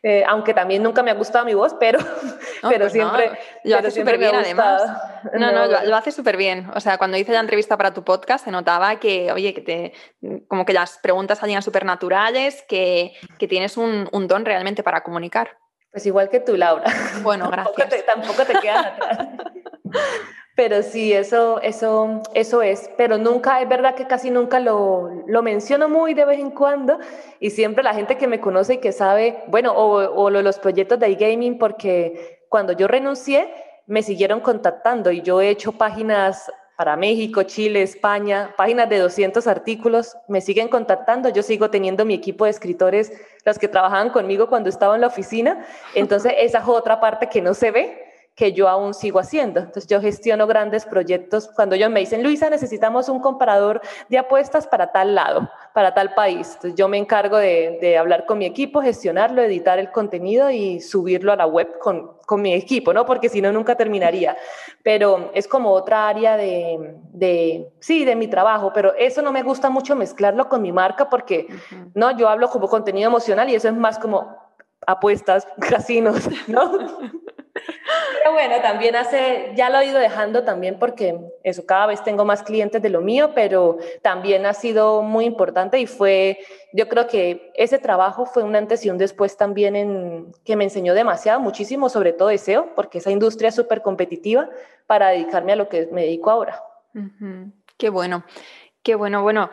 Eh, aunque también nunca me ha gustado mi voz, pero, [laughs] pero pues siempre. lo hace súper bien, además. No, [laughs] no, lo, hace súper bien. O sea, cuando hice la entrevista para tu podcast, se notaba que, oye, que te, como que las preguntas salían súper naturales, que, que, tienes un, un, don realmente para comunicar. Pues igual que tú, Laura. Bueno, [laughs] gracias. tampoco te, tampoco te quedas atrás. Pero sí, eso, eso, eso es. Pero nunca, es verdad que casi nunca lo, lo menciono muy de vez en cuando y siempre la gente que me conoce y que sabe, bueno, o, o los proyectos de iGaming, porque cuando yo renuncié, me siguieron contactando y yo he hecho páginas para México, Chile, España, páginas de 200 artículos, me siguen contactando, yo sigo teniendo mi equipo de escritores, los que trabajaban conmigo cuando estaba en la oficina, entonces esa es otra parte que no se ve, que yo aún sigo haciendo. Entonces yo gestiono grandes proyectos. Cuando ellos me dicen, Luisa, necesitamos un comparador de apuestas para tal lado, para tal país. Entonces yo me encargo de, hablar con mi equipo, gestionarlo, editar el contenido y subirlo a la web con, con mi equipo, ¿no? Porque si no, nunca terminaría. Pero es como otra área de, de, sí, de mi trabajo, pero eso no me gusta mucho mezclarlo con mi marca porque, ¿no? Yo hablo como contenido emocional y eso es más como apuestas, [laughs] casinos, ¿no? [laughs] Pero bueno, también hace, ya lo he ido dejando también porque eso, cada vez tengo más clientes de lo mío, pero también ha sido muy importante y fue, yo creo que ese trabajo fue un antes y un después también en, que me enseñó demasiado, muchísimo, sobre todo deseo, porque esa industria es súper competitiva para dedicarme a lo que me dedico ahora. Qué bueno, qué bueno, bueno.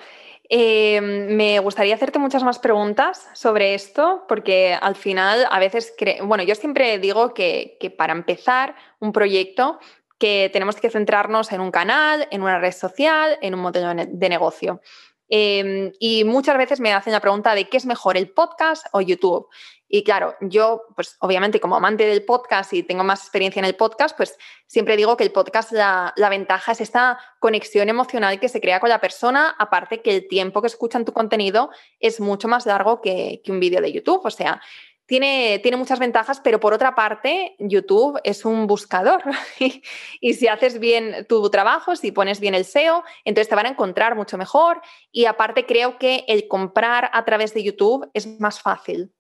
Eh, me gustaría hacerte muchas más preguntas sobre esto, porque al final a veces, bueno, yo siempre digo que, que para empezar un proyecto que tenemos que centrarnos en un canal, en una red social, en un modelo de negocio. Em, y muchas veces me hacen la pregunta de qué es mejor, el podcast o YouTube. Y claro, yo, pues obviamente como amante del podcast y tengo más experiencia en el podcast, pues siempre digo que el podcast, la, ventaja es esta conexión emocional que se crea con la persona, aparte que el tiempo que escuchan tu contenido es mucho más largo que, que un vídeo de YouTube. O sea, tiene, tiene, muchas ventajas, pero por otra parte, YouTube es un buscador. [laughs] y si haces bien tu trabajo, si pones bien el SEO, entonces te van a encontrar mucho mejor. Y aparte, creo que el comprar a través de YouTube es más fácil.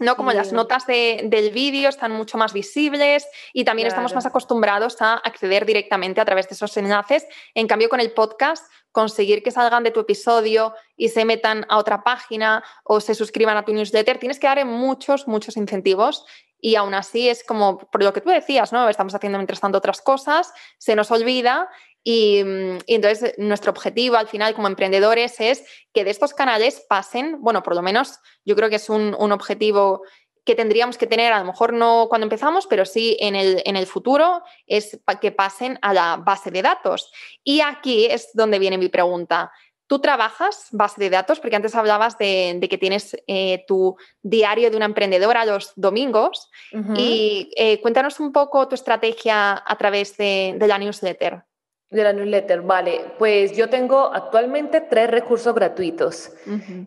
¿no? Como las notas del vídeo están mucho más visibles y también estamos más acostumbrados a acceder directamente a través de esos enlaces. En cambio, con el podcast conseguir que salgan de tu episodio y se metan a otra página o se suscriban a tu newsletter, tienes que dar muchos, muchos incentivos y aún así es como, por lo que tú decías, ¿no? Estamos haciendo mientras tanto otras cosas, se nos olvida y, entonces nuestro objetivo al final como emprendedores es que de estos canales pasen, bueno, por lo menos yo creo que es un, un objetivo que tendríamos que tener, a lo mejor no cuando empezamos, pero sí en el, en el futuro, es que pasen a la base de datos. Y aquí es donde viene mi pregunta. ¿Tú trabajas base de datos? Porque antes hablabas de, que tienes eh, tu diario de una emprendedora los domingos. Y eh, cuéntanos un poco tu estrategia a través de, de la newsletter. De la newsletter, vale. Pues yo tengo actualmente tres recursos gratuitos.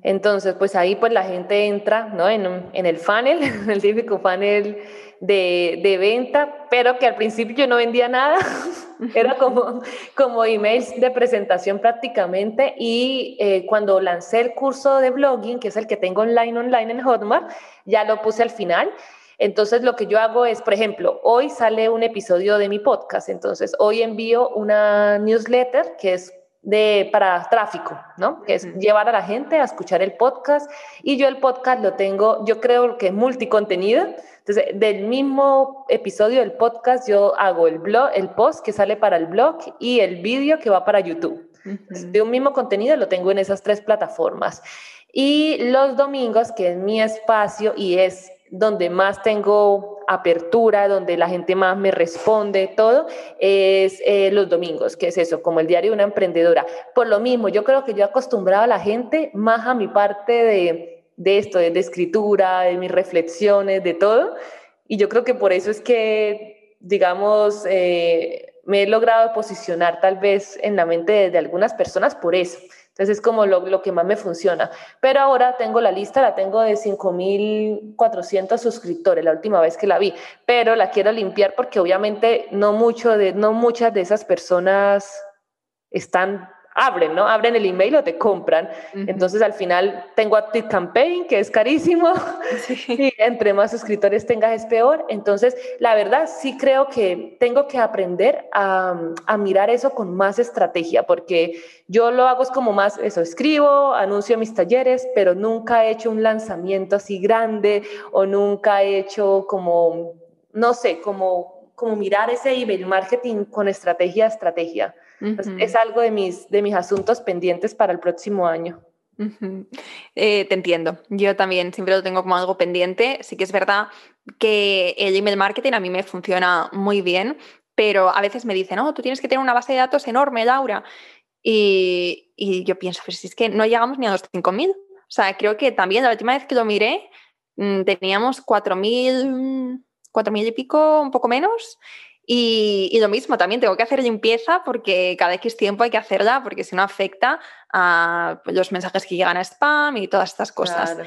Entonces, pues ahí pues la gente entra ¿no? en, en el funnel, en [laughs] el típico funnel de, de, venta, pero que al principio yo no vendía nada. [laughs] Era como, como emails de presentación prácticamente. Y eh, cuando lancé el curso de blogging, que es el que tengo online, online en Hotmart, ya lo puse al final. Entonces, lo que yo hago es, por ejemplo, hoy sale un episodio de mi podcast, entonces hoy envío una newsletter que es de, para tráfico, ¿no? Que es llevar a la gente a escuchar el podcast y yo el podcast lo tengo, yo creo que es multicontenido, entonces del mismo episodio del podcast yo hago el blog, el post que sale para el blog y el vídeo que va para YouTube. De un mismo contenido lo tengo en esas tres plataformas. Y los domingos, que es mi espacio y es donde más tengo apertura, donde la gente más me responde, todo, es eh, los domingos, que es eso, como el diario de una emprendedora. Por lo mismo, yo creo que yo he acostumbrado a la gente más a mi parte de, de esto, de, escritura, de mis reflexiones, de todo. Y yo creo que por eso es que, digamos, eh, me he logrado posicionar tal vez en la mente de, algunas personas por eso. Entonces es como lo, que más me funciona. Pero ahora tengo la lista, la tengo de 5.400 suscriptores, la última vez que la vi, pero la quiero limpiar porque obviamente no, mucho de, no muchas de esas personas están abren, ¿no? Abren el email o te compran. Entonces al final tengo Active Campaign, que es carísimo, [laughs] y entre más suscriptores tengas es peor. Entonces, la verdad sí creo que tengo que aprender a, a, mirar eso con más estrategia, porque yo lo hago es como más, eso, escribo, anuncio mis talleres, pero nunca he hecho un lanzamiento así grande o nunca he hecho como, no sé, como, como mirar ese email marketing con estrategia a estrategia. Es algo de mis, de mis asuntos pendientes para el próximo año. Eh, te entiendo. Yo también siempre lo tengo como algo pendiente. Sí que es verdad que el email marketing a mí me funciona muy bien, pero a veces me dicen, no, tú tienes que tener una base de datos enorme, Laura. Y, y yo pienso, pero si es que no llegamos ni a los 5.000. O sea, creo que también la última vez que lo miré mm, teníamos 4.000, 4.000 y pico, un poco menos. Y, lo mismo, también tengo que hacer limpieza porque cada X tiempo hay que hacerla porque si no afecta a pues, los mensajes que llegan a spam y todas estas cosas.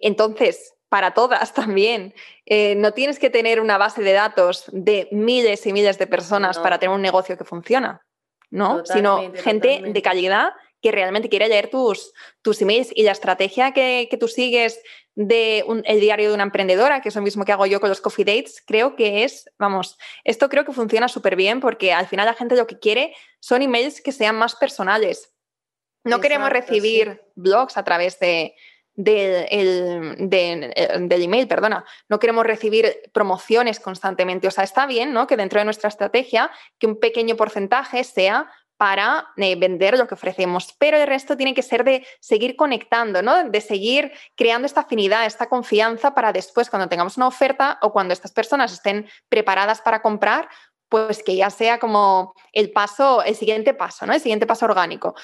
Entonces, para todas [laughs] también, eh, no tienes que tener una base de datos de miles y miles de personas para tener un negocio que funciona, ¿no? Sino gente de calidad que realmente quiere leer tus, tus emails y la estrategia que, que tú sigues de el diario de una emprendedora, que es lo mismo que hago yo con los coffee dates, creo que es, vamos, esto creo que funciona súper bien porque al final la gente lo que quiere son emails que sean más personales. No queremos recibir blogs a través de, el, del email, perdona. No queremos recibir promociones constantemente. O sea, está bien, ¿no? Que dentro de nuestra estrategia, que un pequeño porcentaje sea para eh, vender lo que ofrecemos, pero el resto tiene que ser de seguir conectando, ¿no? de seguir creando esta afinidad, esta confianza para después, cuando tengamos una oferta o cuando estas personas estén preparadas para comprar, pues que ya sea como el paso, el siguiente paso, ¿no? el siguiente paso orgánico.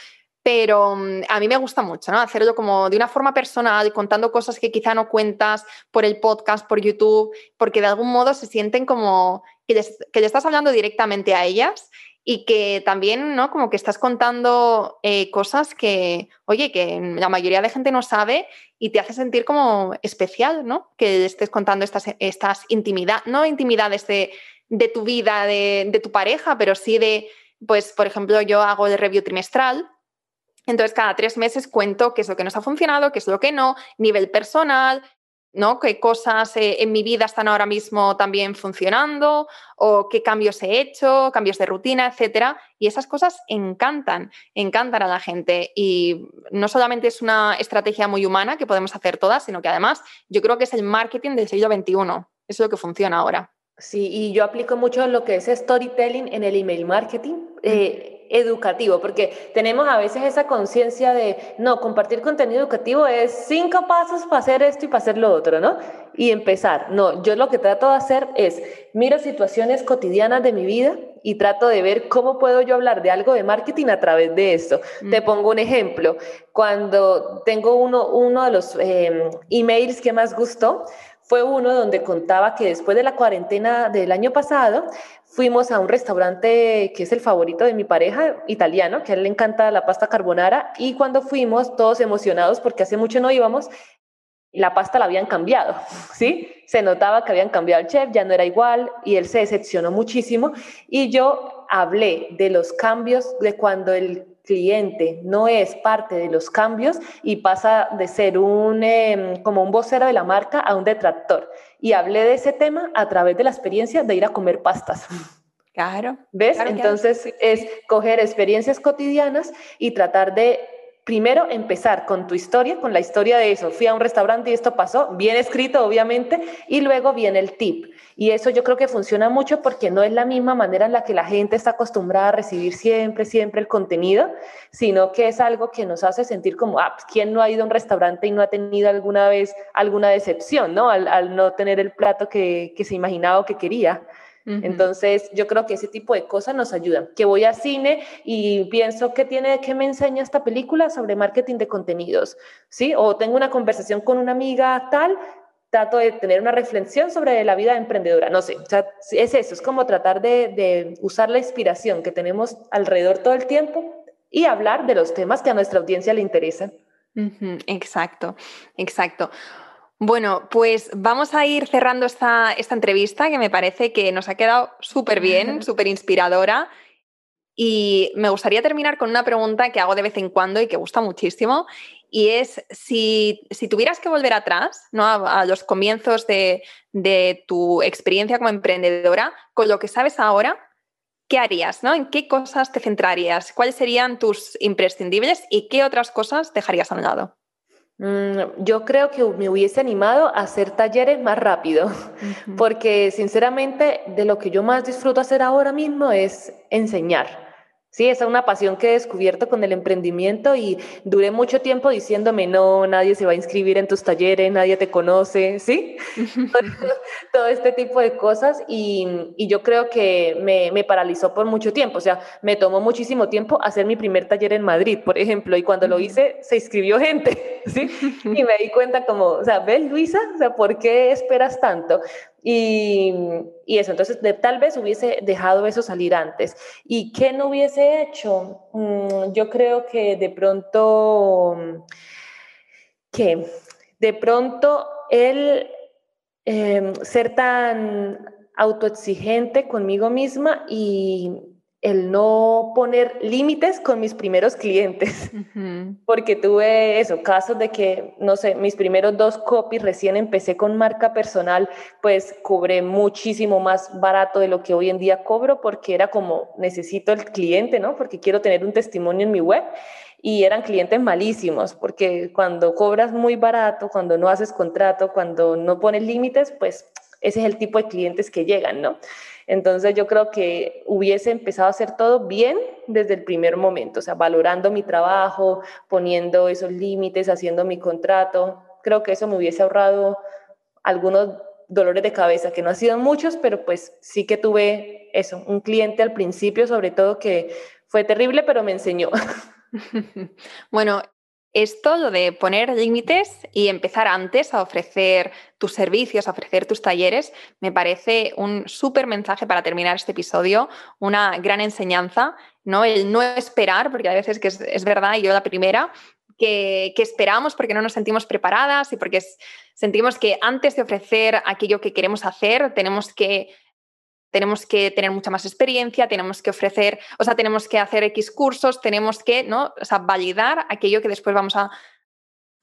Pero mm, a mí me gusta mucho, ¿no? Hacerlo como de una forma personal, contando cosas que quizá no cuentas por el podcast, por YouTube, porque de algún modo se sienten como que, que le estás hablando directamente a ellas y que también, ¿no? Como que estás contando eh, cosas que, oye, que la mayoría de gente no sabe y te hace sentir como especial, ¿no? Que estés contando estas, estas intimidades, no intimidades de, de tu vida, de, de, tu pareja, pero sí de, pues, por ejemplo, yo hago el review trimestral. Entonces, cada tres meses cuento qué es lo que nos ha funcionado, qué es lo que no, nivel personal, ¿no? ¿Qué cosas eh, en mi vida están ahora mismo también funcionando? ¿O qué cambios he hecho? ¿Cambios de rutina, etcétera? Y esas cosas encantan, encantan a la gente. Y no solamente es una estrategia muy humana que podemos hacer todas, sino que además yo creo que es el marketing del siglo XXI. Eso es lo que funciona ahora. Sí, y yo aplico mucho lo que es storytelling en el email marketing. Eh, educativo, porque tenemos a veces esa conciencia de, no, compartir contenido educativo es cinco pasos para hacer esto y para hacer lo otro, ¿no? Y empezar. No, yo lo que trato de hacer es, miro situaciones cotidianas de mi vida y trato de ver cómo puedo yo hablar de algo de marketing a través de eso. Te pongo un ejemplo. Cuando tengo uno, uno de los eh, emails que más gustó, fue uno donde contaba que después de la cuarentena del año pasado, fuimos a un restaurante que es el favorito de mi pareja, italiano, que a él le encanta la pasta carbonara, y cuando fuimos, todos emocionados porque hace mucho no íbamos, la pasta la habían cambiado, [laughs] ¿sí? Se notaba que habían cambiado el chef, ya no era igual, y él se decepcionó muchísimo, y yo hablé de los cambios de cuando el cliente no es parte de los cambios y pasa de ser un, em, como un vocero de la marca a un detractor. Y hablé de ese tema a través de la experiencia de ir a comer pastas. Claro. ¿Ves? Entonces es coger experiencias cotidianas y tratar de primero empezar con tu historia, con la historia de eso. Fui a un restaurante y esto pasó, bien escrito obviamente, y luego viene el tip. Y eso yo creo que funciona mucho porque no es la misma manera en la que la gente está acostumbrada a recibir siempre, siempre el contenido, sino que es algo que nos hace sentir como, ah, pues, ¿quién no ha ido a un restaurante y no ha tenido alguna vez alguna decepción, ¿no? Al, no tener el plato que, que se imaginaba o que quería. Entonces, yo creo que ese tipo de cosas nos ayudan. Que voy a cine y pienso que tiene que me enseña esta película sobre marketing de contenidos, ¿sí? O tengo una conversación con una amiga tal, trato de tener una reflexión sobre la vida emprendedora. No sé, o sea, es eso, es como tratar de, de usar la inspiración que tenemos alrededor todo el tiempo y hablar de los temas que a nuestra audiencia le interesan. Exacto, exacto. Bueno, pues vamos a ir cerrando esta, esta entrevista que me parece que nos ha quedado súper bien, súper [laughs] inspiradora. Y me gustaría terminar con una pregunta que hago de vez en cuando y que gusta muchísimo. Y es si, tuvieras que volver atrás, ¿no? a, los comienzos de, de, tu experiencia como emprendedora, con lo que sabes ahora, ¿qué harías? ¿no? ¿En qué cosas te centrarías? ¿Cuáles serían tus imprescindibles y qué otras cosas dejarías a un lado? Mm, yo creo que me hubiese animado a hacer talleres más rápido, porque sinceramente de lo que yo más disfruto hacer ahora mismo es enseñar. Sí, esa es una pasión que he descubierto con el emprendimiento y duré mucho tiempo diciéndome, no, nadie se va a inscribir en tus talleres, nadie te conoce, ¿sí? [laughs] Todo este tipo de cosas y, y yo creo que me, me, paralizó por mucho tiempo, o sea, me tomó muchísimo tiempo hacer mi primer taller en Madrid, por ejemplo, y cuando lo hice se inscribió gente, [laughs] ¿sí? Y me di cuenta como, o sea, ¿ves Luisa? O sea, ¿por qué esperas tanto? Y, y, eso, entonces tal vez hubiese dejado eso salir antes. ¿Y qué no hubiese hecho? Mm, yo creo que de pronto, que de pronto el em, ser tan autoexigente conmigo misma y el no poner límites con mis primeros clientes, [laughs] porque tuve eso, casos de que, no sé, mis primeros dos copies recién empecé con marca personal, pues cobré muchísimo más barato de lo que hoy en día cobro, porque era como, necesito el cliente, ¿no? Porque quiero tener un testimonio en mi web. Y eran clientes malísimos, porque cuando cobras muy barato, cuando no haces contrato, cuando no pones límites, pues ese es el tipo de clientes que llegan, ¿no? Entonces yo creo que hubiese empezado a hacer todo bien desde el primer momento, o sea, valorando mi trabajo, poniendo esos límites, haciendo mi contrato. Creo que eso me hubiese ahorrado algunos dolores de cabeza, que no han sido muchos, pero pues sí que tuve eso, un cliente al principio sobre todo que fue terrible, pero me enseñó. [laughs] Bueno, esto, lo de poner límites y empezar antes a ofrecer tus servicios, a ofrecer tus talleres, me parece un súper mensaje para terminar este episodio, una gran enseñanza, ¿no? El no esperar, porque a veces que es, verdad, y yo la primera, que, que, esperamos porque no nos sentimos preparadas y porque sentimos que antes de ofrecer aquello que queremos hacer, tenemos que tenemos que tener mucha más experiencia, tenemos que ofrecer, o sea, tenemos que hacer X cursos, tenemos que, ¿no? O sea, validar aquello que después vamos a,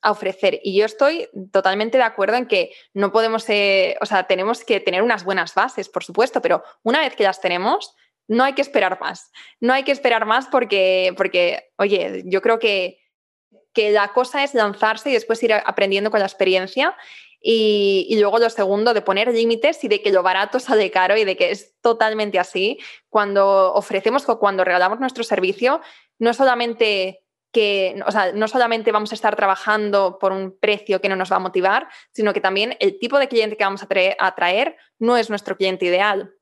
ofrecer. Y yo estoy totalmente de acuerdo en que no podemos, eh, o sea, tenemos que tener unas buenas bases, por supuesto, pero una vez que las tenemos, no hay que esperar más. No hay que esperar más porque, porque oye, yo creo que, que la cosa es lanzarse y después ir aprendiendo con la experiencia y, luego lo segundo, de poner límites y de que lo barato sale caro y de que es totalmente así. Cuando ofrecemos o cuando regalamos nuestro servicio, no solamente que, o sea, no solamente vamos a estar trabajando por un precio que no nos va a motivar, sino que también el tipo de cliente que vamos a atraer, no es nuestro cliente ideal.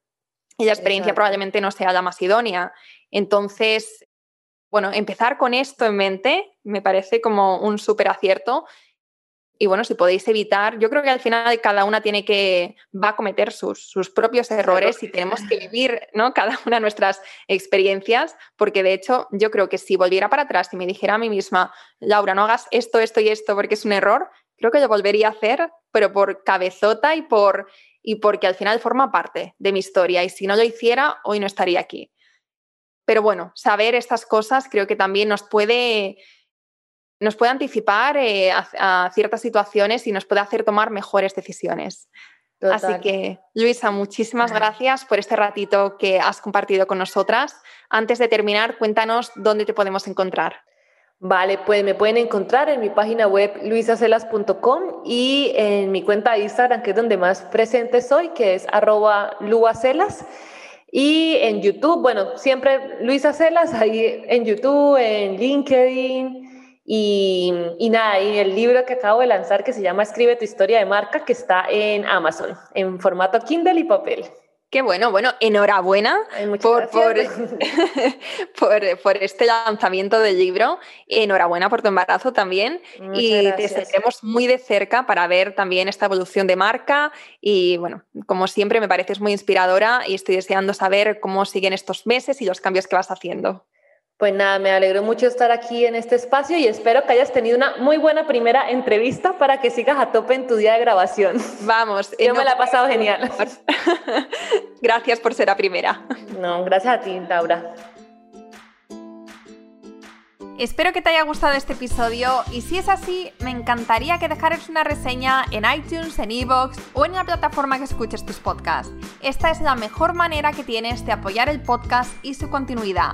Y la experiencia probablemente no sea la más idónea. Entonces, bueno, empezar con esto en mente me parece como un súper acierto y bueno, si podéis evitar, yo creo que al final cada una tiene que, va a cometer sus, sus propios errores y tenemos que vivir ¿no? [laughs] cada una nuestras experiencias, porque de hecho yo creo que si volviera para atrás y me dijera a mí misma, Laura, no hagas esto, esto y esto porque es un error, creo que lo volvería a hacer, pero por cabezota y, por, y porque al final forma parte de mi historia y si no lo hiciera, hoy no estaría aquí. Pero bueno, saber estas cosas creo que también nos puede nos puede anticipar eh, a, ciertas situaciones y nos puede hacer tomar mejores decisiones. Así que, Luisa, muchísimas gracias por este ratito que has compartido con nosotras. Antes de terminar, cuéntanos dónde te podemos encontrar. Vale, pues me pueden encontrar en mi página web luisacelas.com y en mi cuenta de Instagram, que es donde más presente soy, que es arroba luacelas. Y en YouTube, bueno, siempre Luisa Celas, ahí en YouTube, en LinkedIn, y, nada, y el libro que acabo de lanzar que se llama Escribe tu historia de marca, que está en Amazon, en formato Kindle y papel. Qué bueno, bueno, enhorabuena por, [laughs] por, por, este lanzamiento del libro, enhorabuena por tu embarazo también. Y te seguiremos muy de cerca para ver también esta evolución de marca. Y bueno, como siempre me pareces muy inspiradora y estoy deseando saber cómo siguen estos meses y los cambios que vas haciendo. Pues nada, me alegro mucho estar aquí en este espacio y espero que hayas tenido una muy buena primera entrevista para que sigas a tope en tu día de grabación. Vamos, yo me la he pasado genial. [laughs] gracias por ser la primera. No, gracias a ti, Laura. Espero que te haya gustado este episodio y si es así, me encantaría que dejaras una reseña en iTunes, en Evox o en la plataforma que escuches tus podcasts. Esta es la mejor manera que tienes de apoyar el podcast y su continuidad.